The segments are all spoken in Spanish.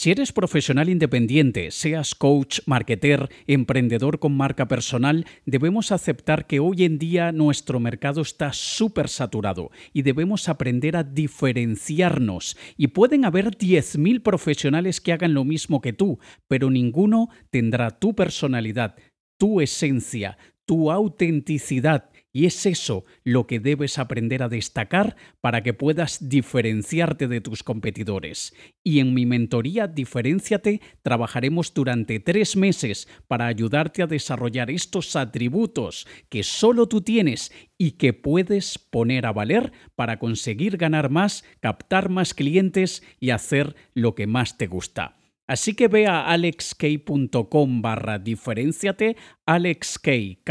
Si eres profesional independiente, seas coach, marketer, emprendedor con marca personal, debemos aceptar que hoy en día nuestro mercado está súper saturado y debemos aprender a diferenciarnos. Y pueden haber 10.000 profesionales que hagan lo mismo que tú, pero ninguno tendrá tu personalidad, tu esencia, tu autenticidad y es eso lo que debes aprender a destacar para que puedas diferenciarte de tus competidores. Y en mi mentoría Diferenciate trabajaremos durante tres meses para ayudarte a desarrollar estos atributos que solo tú tienes y que puedes poner a valer para conseguir ganar más, captar más clientes y hacer lo que más te gusta. Así que ve a alexkey.com barra diferenciate, alexkey.com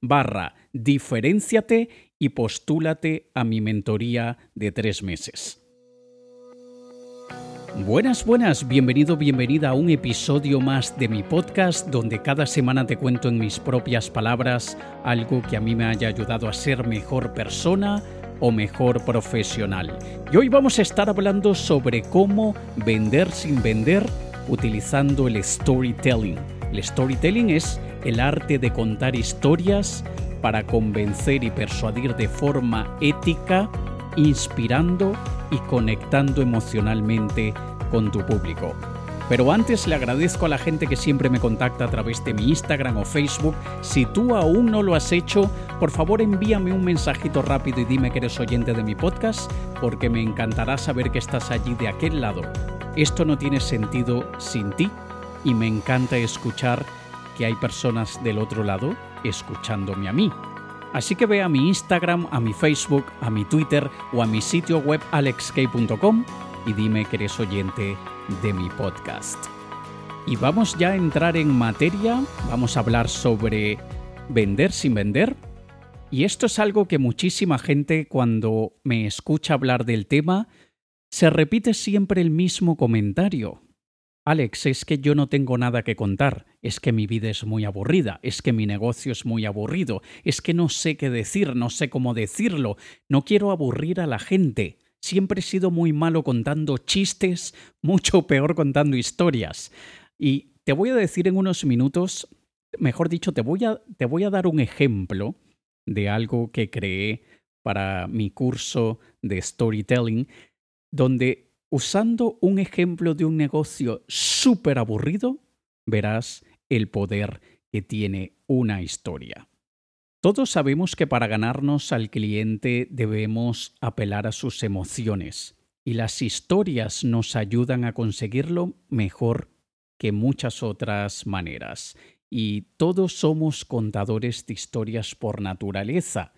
barra diferenciate y postúlate a mi mentoría de tres meses. Buenas, buenas, bienvenido, bienvenida a un episodio más de mi podcast donde cada semana te cuento en mis propias palabras algo que a mí me haya ayudado a ser mejor persona, o mejor profesional. Y hoy vamos a estar hablando sobre cómo vender sin vender utilizando el storytelling. El storytelling es el arte de contar historias para convencer y persuadir de forma ética, inspirando y conectando emocionalmente con tu público. Pero antes le agradezco a la gente que siempre me contacta a través de mi Instagram o Facebook. Si tú aún no lo has hecho, por favor envíame un mensajito rápido y dime que eres oyente de mi podcast, porque me encantará saber que estás allí de aquel lado. Esto no tiene sentido sin ti y me encanta escuchar que hay personas del otro lado escuchándome a mí. Así que ve a mi Instagram, a mi Facebook, a mi Twitter o a mi sitio web alexk.com y dime que eres oyente de mi podcast. Y vamos ya a entrar en materia, vamos a hablar sobre vender sin vender. Y esto es algo que muchísima gente cuando me escucha hablar del tema, se repite siempre el mismo comentario. Alex, es que yo no tengo nada que contar, es que mi vida es muy aburrida, es que mi negocio es muy aburrido, es que no sé qué decir, no sé cómo decirlo, no quiero aburrir a la gente. Siempre he sido muy malo contando chistes, mucho peor contando historias. Y te voy a decir en unos minutos, mejor dicho, te voy a, te voy a dar un ejemplo de algo que creé para mi curso de storytelling, donde usando un ejemplo de un negocio súper aburrido, verás el poder que tiene una historia. Todos sabemos que para ganarnos al cliente debemos apelar a sus emociones y las historias nos ayudan a conseguirlo mejor que muchas otras maneras. Y todos somos contadores de historias por naturaleza.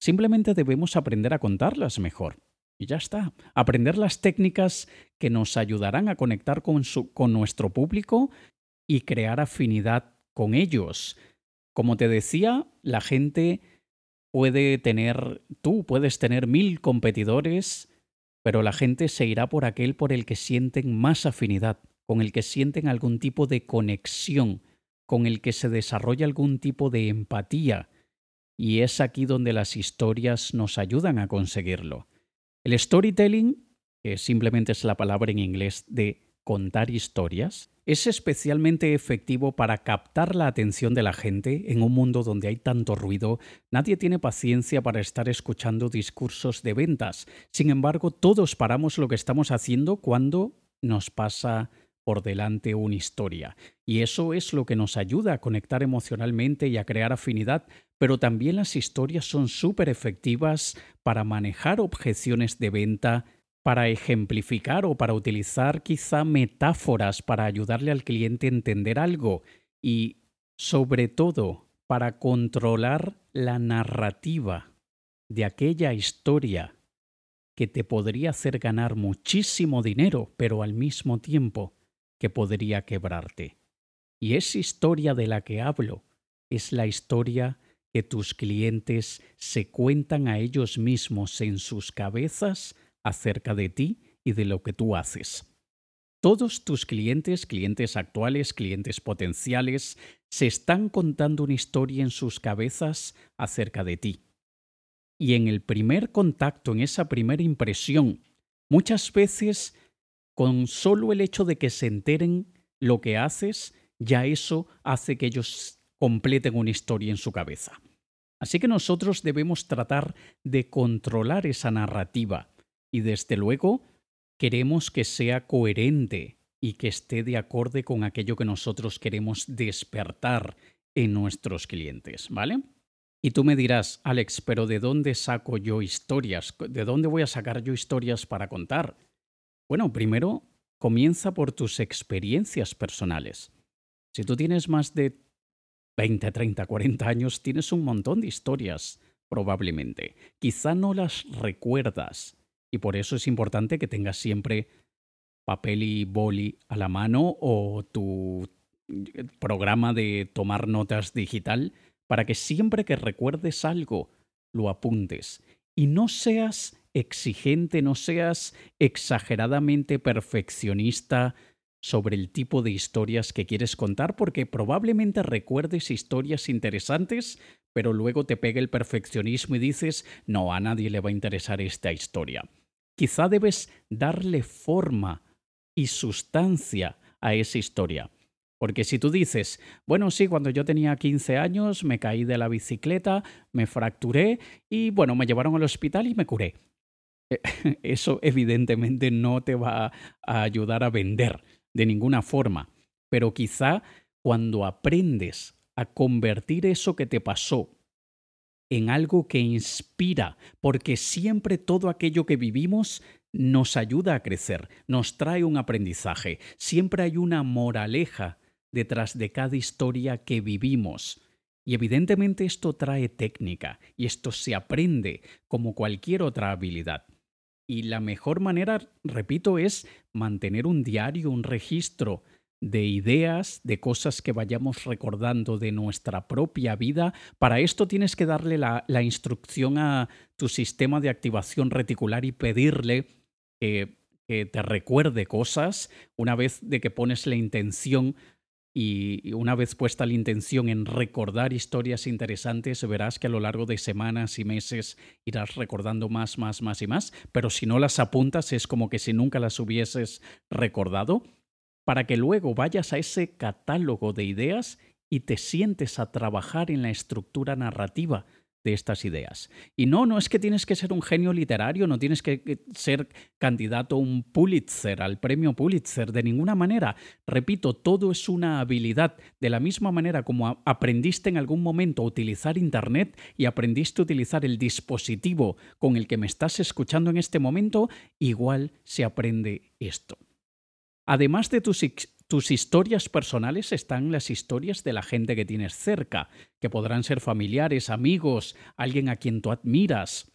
Simplemente debemos aprender a contarlas mejor. Y ya está. Aprender las técnicas que nos ayudarán a conectar con, con nuestro público y crear afinidad con ellos como te decía, la gente puede tener, tú puedes tener mil competidores, pero la gente se irá por aquel por el que sienten más afinidad, con el que sienten algún tipo de conexión, con el que se desarrolla algún tipo de empatía. Y es aquí donde las historias nos ayudan a conseguirlo. El storytelling, que simplemente es la palabra en inglés de contar historias, es especialmente efectivo para captar la atención de la gente en un mundo donde hay tanto ruido. Nadie tiene paciencia para estar escuchando discursos de ventas. Sin embargo, todos paramos lo que estamos haciendo cuando nos pasa por delante una historia. Y eso es lo que nos ayuda a conectar emocionalmente y a crear afinidad, pero también las historias son súper efectivas para manejar objeciones de venta para ejemplificar o para utilizar quizá metáforas para ayudarle al cliente a entender algo y sobre todo para controlar la narrativa de aquella historia que te podría hacer ganar muchísimo dinero, pero al mismo tiempo que podría quebrarte. Y esa historia de la que hablo es la historia que tus clientes se cuentan a ellos mismos en sus cabezas acerca de ti y de lo que tú haces. Todos tus clientes, clientes actuales, clientes potenciales, se están contando una historia en sus cabezas acerca de ti. Y en el primer contacto, en esa primera impresión, muchas veces con solo el hecho de que se enteren lo que haces, ya eso hace que ellos completen una historia en su cabeza. Así que nosotros debemos tratar de controlar esa narrativa y desde luego queremos que sea coherente y que esté de acorde con aquello que nosotros queremos despertar en nuestros clientes, ¿vale? Y tú me dirás, Alex, pero ¿de dónde saco yo historias? ¿De dónde voy a sacar yo historias para contar? Bueno, primero comienza por tus experiencias personales. Si tú tienes más de 20, 30, 40 años, tienes un montón de historias, probablemente. Quizá no las recuerdas, y por eso es importante que tengas siempre papel y boli a la mano o tu eh, programa de tomar notas digital para que siempre que recuerdes algo lo apuntes y no seas exigente, no seas exageradamente perfeccionista sobre el tipo de historias que quieres contar porque probablemente recuerdes historias interesantes, pero luego te pega el perfeccionismo y dices, no, a nadie le va a interesar esta historia. Quizá debes darle forma y sustancia a esa historia. Porque si tú dices, bueno, sí, cuando yo tenía 15 años me caí de la bicicleta, me fracturé y bueno, me llevaron al hospital y me curé. Eso evidentemente no te va a ayudar a vender de ninguna forma, pero quizá cuando aprendes a convertir eso que te pasó en algo que inspira, porque siempre todo aquello que vivimos nos ayuda a crecer, nos trae un aprendizaje, siempre hay una moraleja detrás de cada historia que vivimos. Y evidentemente esto trae técnica y esto se aprende como cualquier otra habilidad. Y la mejor manera, repito, es mantener un diario, un registro de ideas, de cosas que vayamos recordando de nuestra propia vida. Para esto tienes que darle la, instrucción a tu sistema de activación reticular y pedirle que te recuerde cosas. Una vez de que pones la intención y una vez puesta la intención en recordar historias interesantes, verás que a lo largo de semanas y meses irás recordando más, más, más y más, pero si no las apuntas es como que si nunca las hubieses recordado, para que luego vayas a ese catálogo de ideas y te sientes a trabajar en la estructura narrativa de estas ideas. Y no, no es que tienes que ser un genio literario, no tienes que ser candidato a un Pulitzer, al premio Pulitzer, de ninguna manera. Repito, todo es una habilidad. De la misma manera como aprendiste en algún momento a utilizar Internet y aprendiste a utilizar el dispositivo con el que me estás escuchando en este momento, igual se aprende esto. Además de tus tus historias personales están las historias de la gente que tienes cerca, que podrán ser familiares, amigos, alguien a quien tú admiras.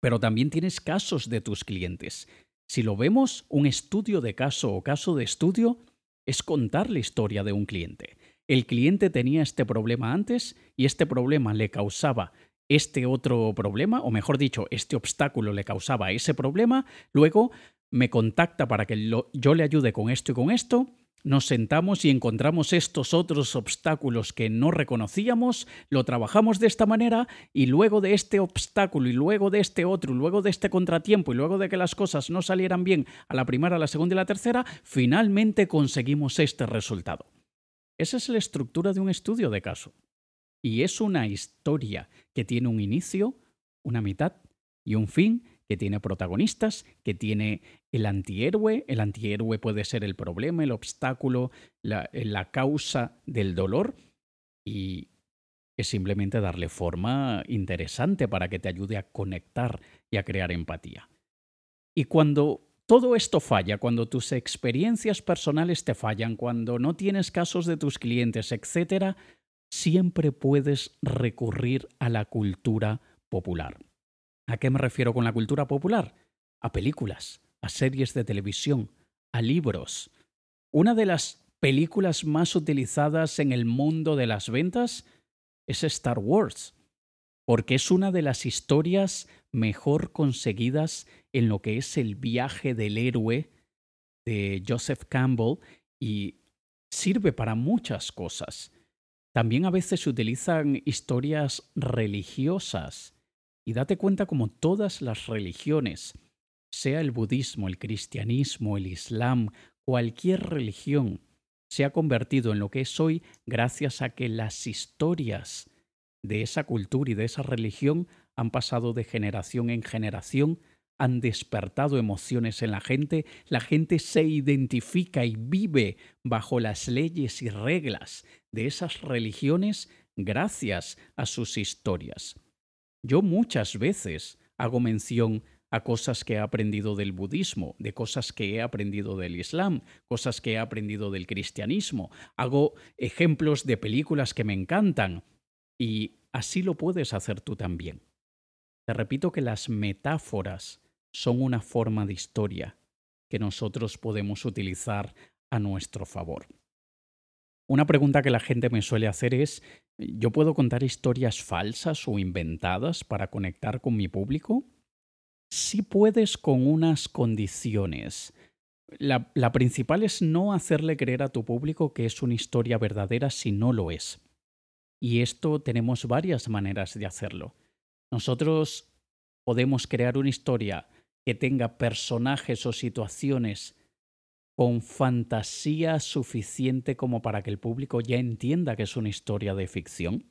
Pero también tienes casos de tus clientes. Si lo vemos, un estudio de caso o caso de estudio es contar la historia de un cliente. El cliente tenía este problema antes y este problema le causaba este otro problema, o mejor dicho, este obstáculo le causaba ese problema, luego me contacta para que yo le ayude con esto y con esto, nos sentamos y encontramos estos otros obstáculos que no reconocíamos, lo trabajamos de esta manera y luego de este obstáculo y luego de este otro y luego de este contratiempo y luego de que las cosas no salieran bien a la primera, a la segunda y la tercera, finalmente conseguimos este resultado. Esa es la estructura de un estudio de caso. Y es una historia que tiene un inicio, una mitad y un fin que tiene protagonistas, que tiene el antihéroe. El antihéroe puede ser el problema, el obstáculo, la, la causa del dolor. Y es simplemente darle forma interesante para que te ayude a conectar y a crear empatía. Y cuando todo esto falla, cuando tus experiencias personales te fallan, cuando no tienes casos de tus clientes, etc., siempre puedes recurrir a la cultura popular. ¿A qué me refiero con la cultura popular? A películas, a series de televisión, a libros. Una de las películas más utilizadas en el mundo de las ventas es Star Wars, porque es una de las historias mejor conseguidas en lo que es el viaje del héroe de Joseph Campbell y sirve para muchas cosas. También a veces se utilizan historias religiosas y date cuenta como todas las religiones sea el budismo, el cristianismo, el islam, cualquier religión, se ha convertido en lo que es hoy gracias a que las historias de esa cultura y de esa religión han pasado de generación en generación, han despertado emociones en la gente, la gente se identifica y vive bajo las leyes y reglas de esas religiones gracias a sus historias. Yo muchas veces hago mención a cosas que he aprendido del budismo, de cosas que he aprendido del islam, cosas que he aprendido del cristianismo. Hago ejemplos de películas que me encantan y así lo puedes hacer tú también. Te repito que las metáforas son una forma de historia que nosotros podemos utilizar a nuestro favor. Una pregunta que la gente me suele hacer es, ¿yo puedo contar historias falsas o inventadas para conectar con mi público? Sí puedes con unas condiciones. La, la, principal es no hacerle creer a tu público que es una historia verdadera si no lo es. Y esto tenemos varias maneras de hacerlo. Nosotros podemos crear una historia que tenga personajes o situaciones con fantasía suficiente como para que el público ya entienda que es una historia de ficción.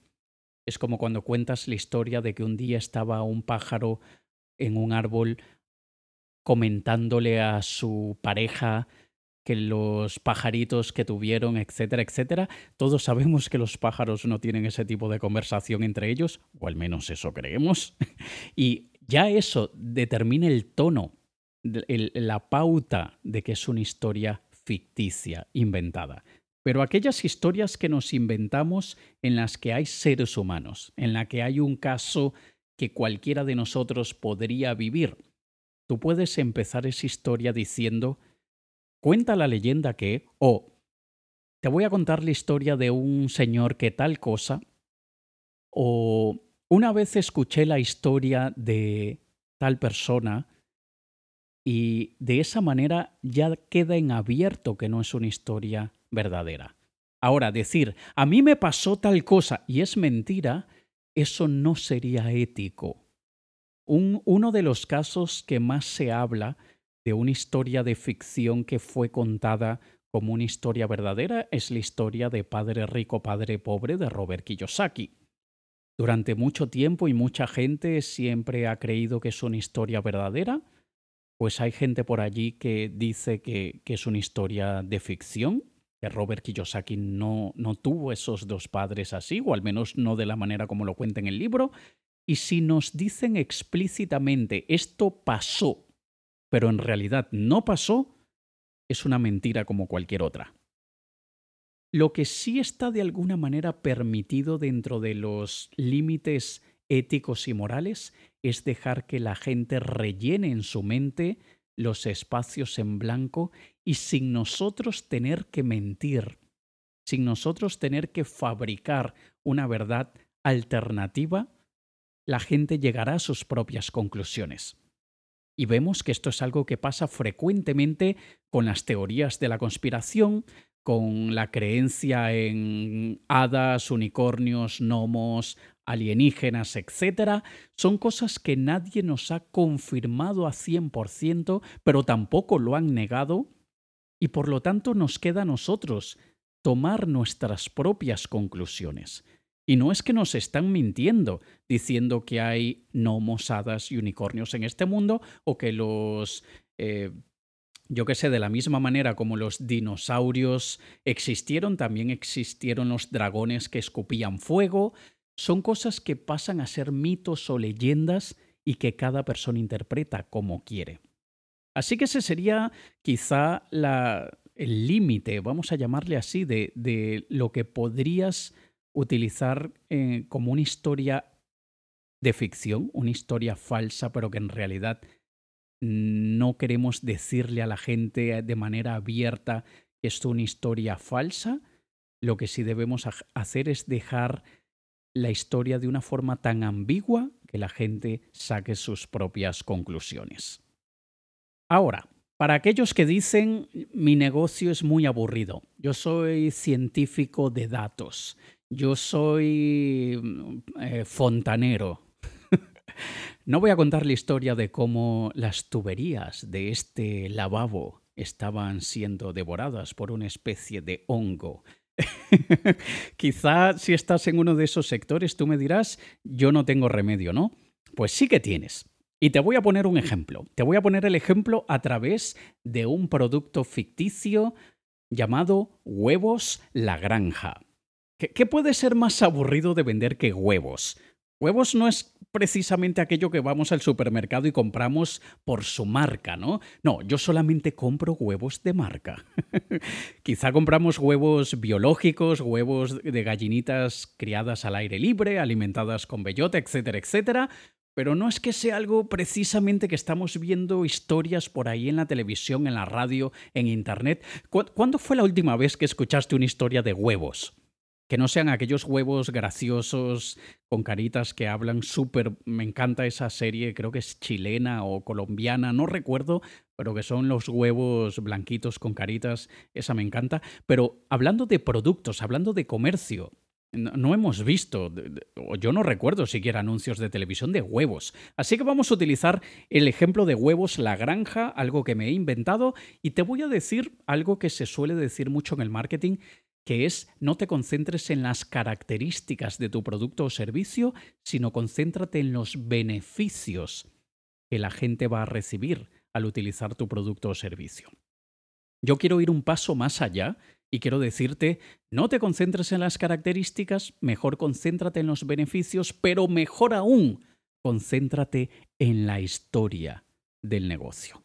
Es como cuando cuentas la historia de que un día estaba un pájaro en un árbol comentándole a su pareja que los pajaritos que tuvieron, etcétera, etcétera. Todos sabemos que los pájaros no tienen ese tipo de conversación entre ellos, o al menos eso creemos. y ya eso determina el tono, la pauta de que es una historia ficticia, inventada. Pero aquellas historias que nos inventamos en las que hay seres humanos, en la que hay un caso que cualquiera de nosotros podría vivir. Tú puedes empezar esa historia diciendo, cuenta la leyenda que, o te voy a contar la historia de un señor que tal cosa, o una vez escuché la historia de tal persona y de esa manera ya queda en abierto que no es una historia verdadera. Ahora, decir, a mí me pasó tal cosa y es mentira, eso no sería ético. Un, uno de los casos que más se habla de una historia de ficción que fue contada como una historia verdadera es la historia de Padre Rico, Padre Pobre de Robert Kiyosaki. Durante mucho tiempo y mucha gente siempre ha creído que es una historia verdadera, pues hay gente por allí que dice que, que es una historia de ficción Robert Kiyosaki no, no tuvo esos dos padres así, o al menos no de la manera como lo cuenta en el libro. Y si nos dicen explícitamente esto pasó, pero en realidad no pasó, es una mentira como cualquier otra. Lo que sí está de alguna manera permitido dentro de los límites éticos y morales es dejar que la gente rellene en su mente los espacios en blanco y sin nosotros tener que mentir, sin nosotros tener que fabricar una verdad alternativa, la gente llegará a sus propias conclusiones. Y vemos que esto es algo que pasa frecuentemente con las teorías de la conspiración, con la creencia en hadas, unicornios, gnomos, alienígenas, etc., son cosas que nadie nos ha confirmado a 100%, pero tampoco lo han negado, y por lo tanto nos queda a nosotros tomar nuestras propias conclusiones. Y no es que nos están mintiendo diciendo que hay gnomos, hadas y unicornios en este mundo o que los eh, yo que sé, de la misma manera como los dinosaurios existieron, también existieron los dragones que escupían fuego. Son cosas que pasan a ser mitos o leyendas y que cada persona interpreta como quiere. Así que ese sería quizá el límite, vamos a llamarle así, de, lo que podrías utilizar eh, como una historia de ficción, una historia falsa, pero que en realidad no queremos decirle a la gente de manera abierta que es una historia falsa. Lo que sí debemos hacer es dejar la historia de una forma tan ambigua que la gente saque sus propias conclusiones. Ahora, para aquellos que dicen mi negocio es muy aburrido, yo soy científico de datos, yo soy mm, eh, fontanero, No voy a contar la historia de cómo las tuberías de este lavabo estaban siendo devoradas por una especie de hongo. Quizá si estás en uno de esos sectores tú me dirás, yo no tengo remedio, ¿no? Pues sí que tienes. Y te voy a poner un ejemplo. Te voy a poner el ejemplo a través de un producto ficticio llamado huevos la granja. ¿Qué, puede ser más aburrido de vender que huevos? Huevos no es precisamente aquello que vamos al supermercado y compramos por su marca, ¿no? No, yo solamente compro huevos de marca. Quizá compramos huevos biológicos, huevos de gallinitas criadas al aire libre, alimentadas con bellota, etcétera, etcétera, pero no es que sea algo precisamente que estamos viendo historias por ahí en la televisión, en la radio, en Internet. ¿Cuándo fue la última vez que escuchaste una historia de huevos? Que no sean aquellos huevos graciosos con caritas que hablan súper... Me encanta esa serie, creo que es chilena o colombiana, no recuerdo, pero que son los huevos blanquitos con caritas, esa me encanta. Pero hablando de productos, hablando de comercio, no, hemos visto, o yo no recuerdo siquiera anuncios de televisión de huevos. Así que vamos a utilizar el ejemplo de huevos La Granja, algo que me he inventado, y te voy a decir algo que se suele decir mucho en el marketing, que es no te concentres en las características de tu producto o servicio, sino concéntrate en los beneficios que la gente va a recibir al utilizar tu producto o servicio. Yo quiero ir un paso más allá y quiero decirte, no te concentres en las características, mejor concéntrate en los beneficios, pero mejor aún, concéntrate en la historia del negocio.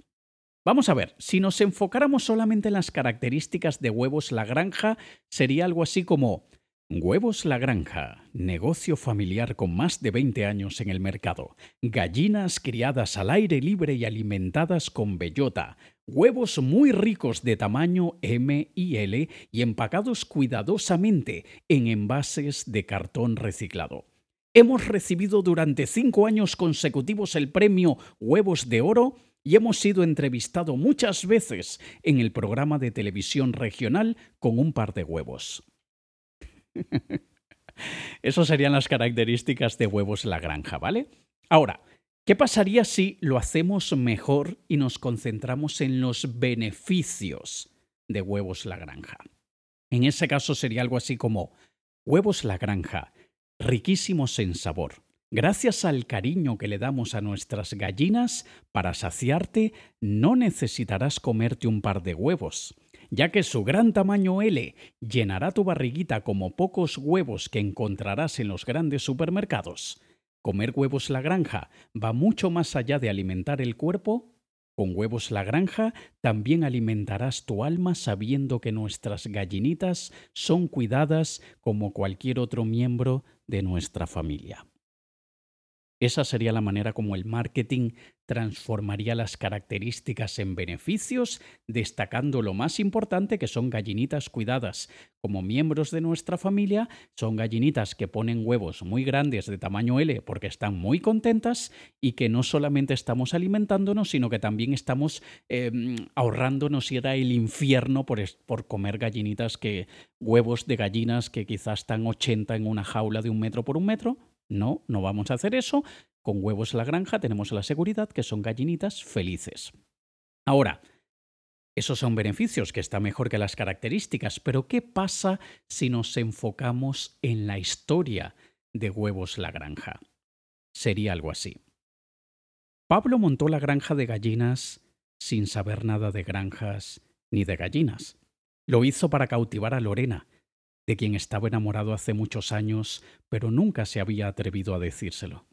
Vamos a ver, si nos enfocáramos solamente en las características de Huevos La Granja, sería algo así como Huevos La Granja, negocio familiar con más de 20 años en el mercado. Gallinas criadas al aire libre y alimentadas con bellota. Huevos muy ricos de tamaño M y L y empacados cuidadosamente en envases de cartón reciclado. Hemos recibido durante cinco años consecutivos el premio Huevos de Oro y hemos sido entrevistados muchas veces en el programa de televisión regional con un par de huevos. Esas serían las características de huevos la granja, ¿vale? Ahora, ¿qué pasaría si lo hacemos mejor y nos concentramos en los beneficios de huevos la granja? En ese caso sería algo así como huevos la granja, riquísimos en sabor. Gracias al cariño que le damos a nuestras gallinas, para saciarte no necesitarás comerte un par de huevos ya que su gran tamaño L llenará tu barriguita como pocos huevos que encontrarás en los grandes supermercados. Comer huevos la granja va mucho más allá de alimentar el cuerpo. Con huevos la granja también alimentarás tu alma sabiendo que nuestras gallinitas son cuidadas como cualquier otro miembro de nuestra familia. Esa sería la manera como el marketing transformaría las características en beneficios, destacando lo más importante que son gallinitas cuidadas. Como miembros de nuestra familia, son gallinitas que ponen huevos muy grandes de tamaño L porque están muy contentas y que no solamente estamos alimentándonos, sino que también estamos em, ahorrándonos ir el infierno por, por comer gallinitas que huevos de gallinas que quizás están 80 en una jaula de un metro por un metro no, no vamos a hacer eso. Con huevos la granja tenemos la seguridad que son gallinitas felices. Ahora, esos son beneficios, que está mejor que las características, pero ¿qué pasa si nos enfocamos en la historia de huevos la granja? Sería algo así. Pablo montó la granja de gallinas sin saber nada de granjas ni de gallinas. Lo hizo para cautivar a Lorena, de quien estaba enamorado hace muchos años, pero nunca se había atrevido a decírselo.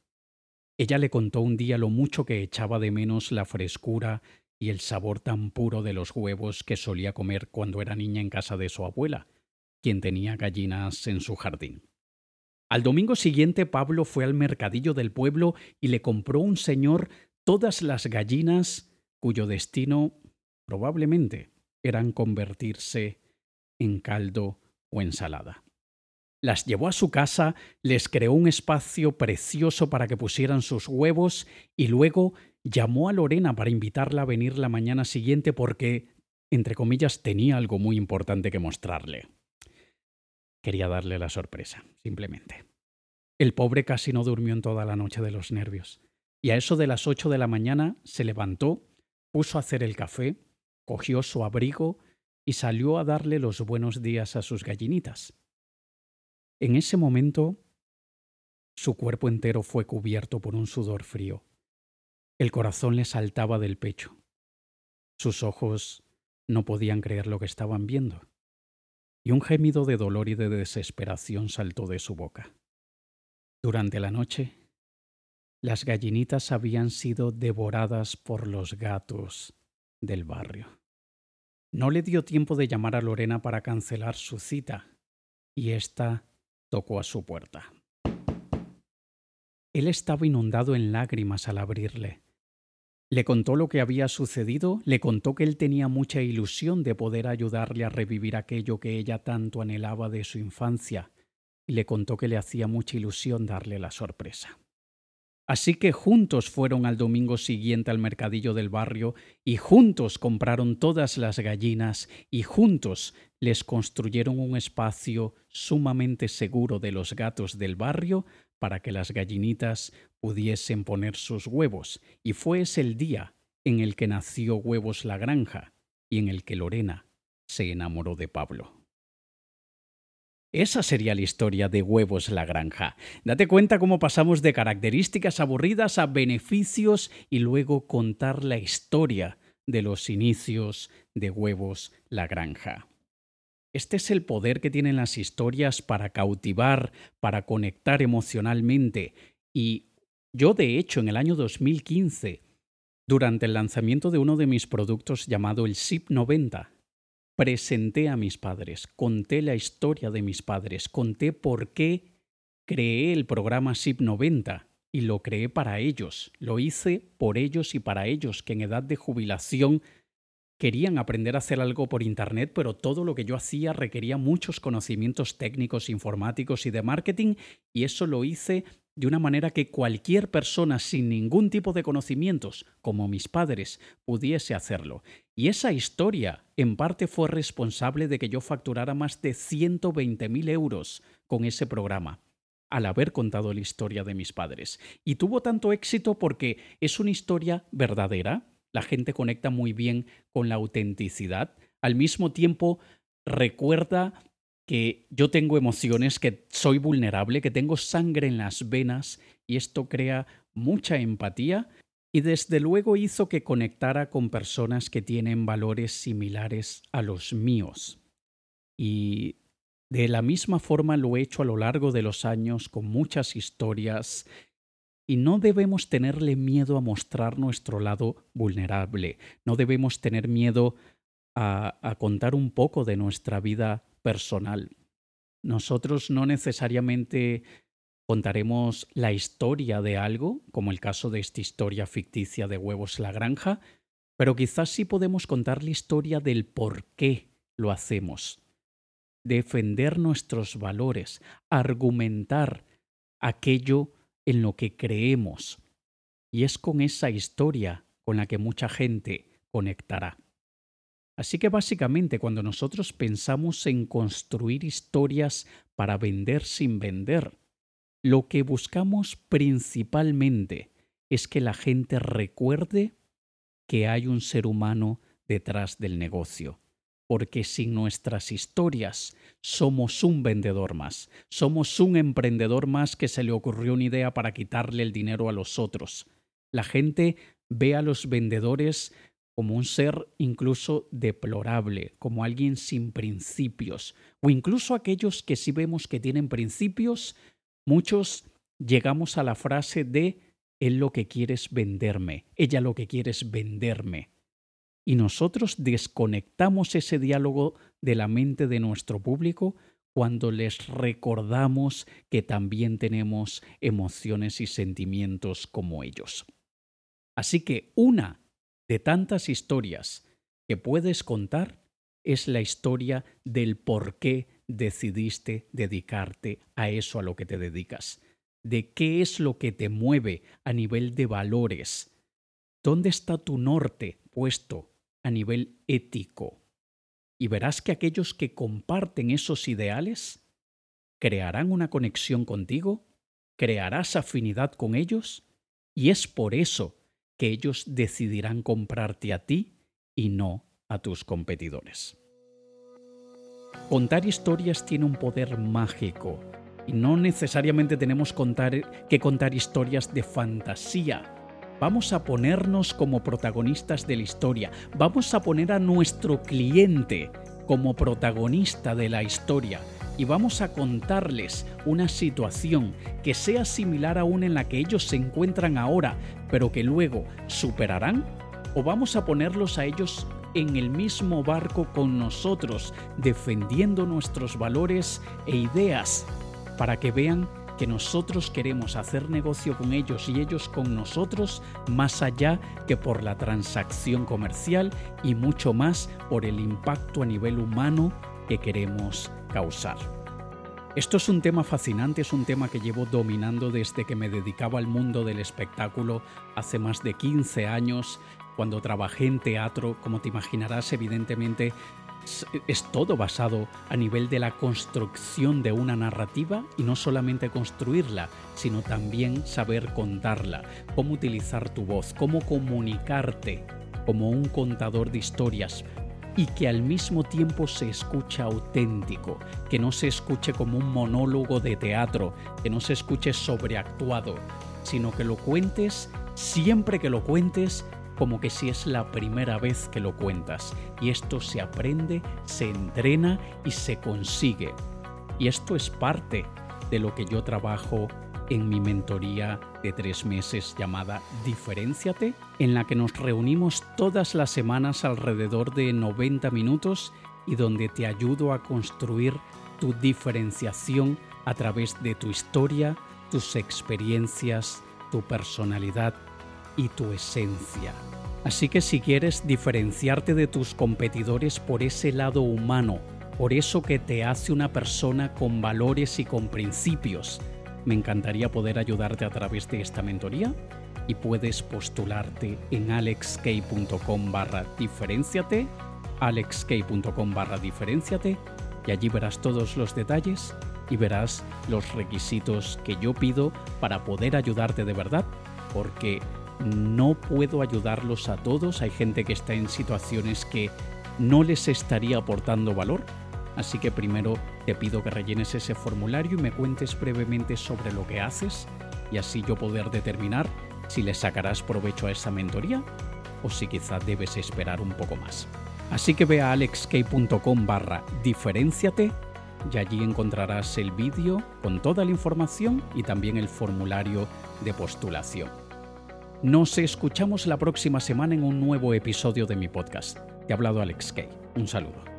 Ella le contó un día lo mucho que echaba de menos la frescura y el sabor tan puro de los huevos que solía comer cuando era niña en casa de su abuela, quien tenía gallinas en su jardín. Al domingo siguiente Pablo fue al mercadillo del pueblo y le compró un señor todas las gallinas cuyo destino probablemente eran convertirse en caldo o ensalada. Las llevó a su casa, les creó un espacio precioso para que pusieran sus huevos y luego llamó a Lorena para invitarla a venir la mañana siguiente porque, entre comillas, tenía algo muy importante que mostrarle. Quería darle la sorpresa, simplemente. El pobre casi no durmió en toda la noche de los nervios. y a eso de las ocho de la mañana se levantó, puso a hacer el café, cogió su abrigo y salió a darle los buenos días a sus gallinitas. En ese momento, su cuerpo entero fue cubierto por un sudor frío. El corazón le saltaba del pecho. Sus ojos no podían creer lo que estaban viendo. Y un gemido de dolor y de desesperación saltó de su boca. Durante la noche, las gallinitas habían sido devoradas por los gatos del barrio. No le dio tiempo de llamar a Lorena para cancelar su cita, y ésta tocó a su puerta. Él estaba inundado en lágrimas al abrirle. Le contó lo que había sucedido, le contó que él tenía mucha ilusión de poder ayudarle a revivir aquello que ella tanto anhelaba de su infancia, y le contó que le hacía mucha ilusión darle la sorpresa. Así que juntos fueron al domingo siguiente al mercadillo del barrio y juntos compraron todas las gallinas y juntos les construyeron un espacio sumamente seguro de los gatos del barrio para que las gallinitas pudiesen poner sus huevos, y fue ese el día en el que nació Huevos la Granja y en el que Lorena se enamoró de Pablo. Esa sería la historia de Huevos la Granja. Date cuenta cómo pasamos de características aburridas a beneficios y luego contar la historia de los inicios de Huevos la Granja. Este es el poder que tienen las historias para cautivar, para conectar emocionalmente. Y yo, de hecho, en el año 2015, durante el lanzamiento de uno de mis productos llamado el SIP 90, presenté a mis padres, conté la historia de mis padres, conté por qué creé el programa SIP 90 y lo creé para ellos, lo hice por ellos y para ellos que en edad de jubilación querían aprender a hacer algo por Internet, pero todo lo que yo hacía requería muchos conocimientos técnicos, informáticos y de marketing, y eso lo hice de una manera que cualquier persona sin ningún tipo de conocimientos, como mis padres, pudiese hacerlo. Y esa historia, en parte, fue responsable de que yo facturara más de 120.000 euros con ese programa al haber contado la historia de mis padres. Y tuvo tanto éxito porque es una historia verdadera, la gente conecta muy bien con la autenticidad. Al mismo tiempo, recuerda que yo tengo emociones, que soy vulnerable, que tengo sangre en las venas y esto crea mucha empatía y desde luego hizo que conectara con personas que tienen valores similares a los míos. Y de la misma forma lo he hecho a lo largo de los años con muchas historias y no debemos tenerle miedo a mostrar nuestro lado vulnerable, no debemos tener miedo a, a contar un poco de nuestra vida personal. Nosotros no necesariamente contaremos la historia de algo, como el caso de esta historia ficticia de Huevos la Granja, pero quizás sí podemos contar la historia del por qué lo hacemos. Defender nuestros valores, argumentar aquello en lo que creemos. Y es con esa historia con la que mucha gente conectará. Así que básicamente cuando nosotros pensamos en construir historias para vender sin vender, lo que buscamos principalmente es que la gente recuerde que hay un ser humano detrás del negocio. Porque sin nuestras historias somos un vendedor más, somos un emprendedor más que se le ocurrió una idea para quitarle el dinero a los otros. La gente ve a los vendedores como un ser incluso deplorable, como alguien sin principios, o incluso aquellos que sí vemos que tienen principios, muchos llegamos a la frase de él lo que quiere es venderme, ella lo que quiere es venderme. Y nosotros desconectamos ese diálogo de la mente de nuestro público cuando les recordamos que también tenemos emociones y sentimientos como ellos. Así que una de tantas historias que puedes contar es la historia del por qué decidiste dedicarte a eso a lo que te dedicas, de qué es lo que te mueve a nivel de valores, dónde está tu norte puesto a nivel ético. Y verás que aquellos que comparten esos ideales crearán una conexión contigo, crearás afinidad con ellos Y es por eso que ellos decidirán comprarte a ti y no a tus competidores. Contar historias tiene un poder mágico y no necesariamente tenemos que contar historias de fantasía. Vamos a ponernos como protagonistas de la historia, vamos a poner a nuestro cliente como protagonista de la historia y vamos a contarles una situación que sea similar a una en la que ellos se encuentran ahora, pero que luego superarán, o vamos a ponerlos a ellos en el mismo barco con nosotros, defendiendo nuestros valores e ideas, para que vean que nosotros queremos hacer negocio con ellos y ellos con nosotros, más allá que por la transacción comercial y mucho más por el impacto a nivel humano que queremos causar. Esto es un tema fascinante, es un tema que llevo dominando desde que me dedicaba al mundo del espectáculo hace más de 15 años, cuando trabajé en teatro, como te imaginarás, evidentemente es todo basado a nivel de la construcción de una narrativa y no solamente construirla, sino también saber contarla, cómo utilizar tu voz, cómo comunicarte como un contador de historias y que al mismo tiempo se escucha auténtico, que no se escuche como un monólogo de teatro, que no se escuche sobreactuado, sino que lo cuentes siempre que lo cuentes como que si es la primera vez que lo cuentas. Y esto se aprende, se entrena y se consigue. Y esto es parte de lo que yo trabajo en mi mentoría de tres meses llamada Diferenciate, en la que nos reunimos todas las semanas alrededor de 90 minutos y donde te ayudo a construir tu diferenciación a través de tu historia, tus experiencias, tu personalidad y tu esencia. Así que si quieres diferenciarte de tus competidores por ese lado humano, por eso que te hace una persona con valores y con principios, me encantaría poder ayudarte a través de esta mentoría y puedes postularte en alexk.com barra diferenciate, alexk.com barra diferenciate y allí verás todos los detalles y verás los requisitos que yo pido para poder ayudarte de verdad, porque no puedo ayudarlos a todos. Hay gente que está en situaciones que no les estaría aportando valor. Así que primero te pido que rellenes ese formulario y me cuentes brevemente sobre lo que haces y así yo poder determinar si le sacarás provecho a esa mentoría o si quizá debes esperar un poco más. Así que ve a alexk.com barra diferenciate y allí encontrarás el vídeo con toda la información y también el formulario de postulación. Nos escuchamos la próxima semana en un nuevo episodio de mi podcast. Te ha hablado Alex Kay. Un saludo.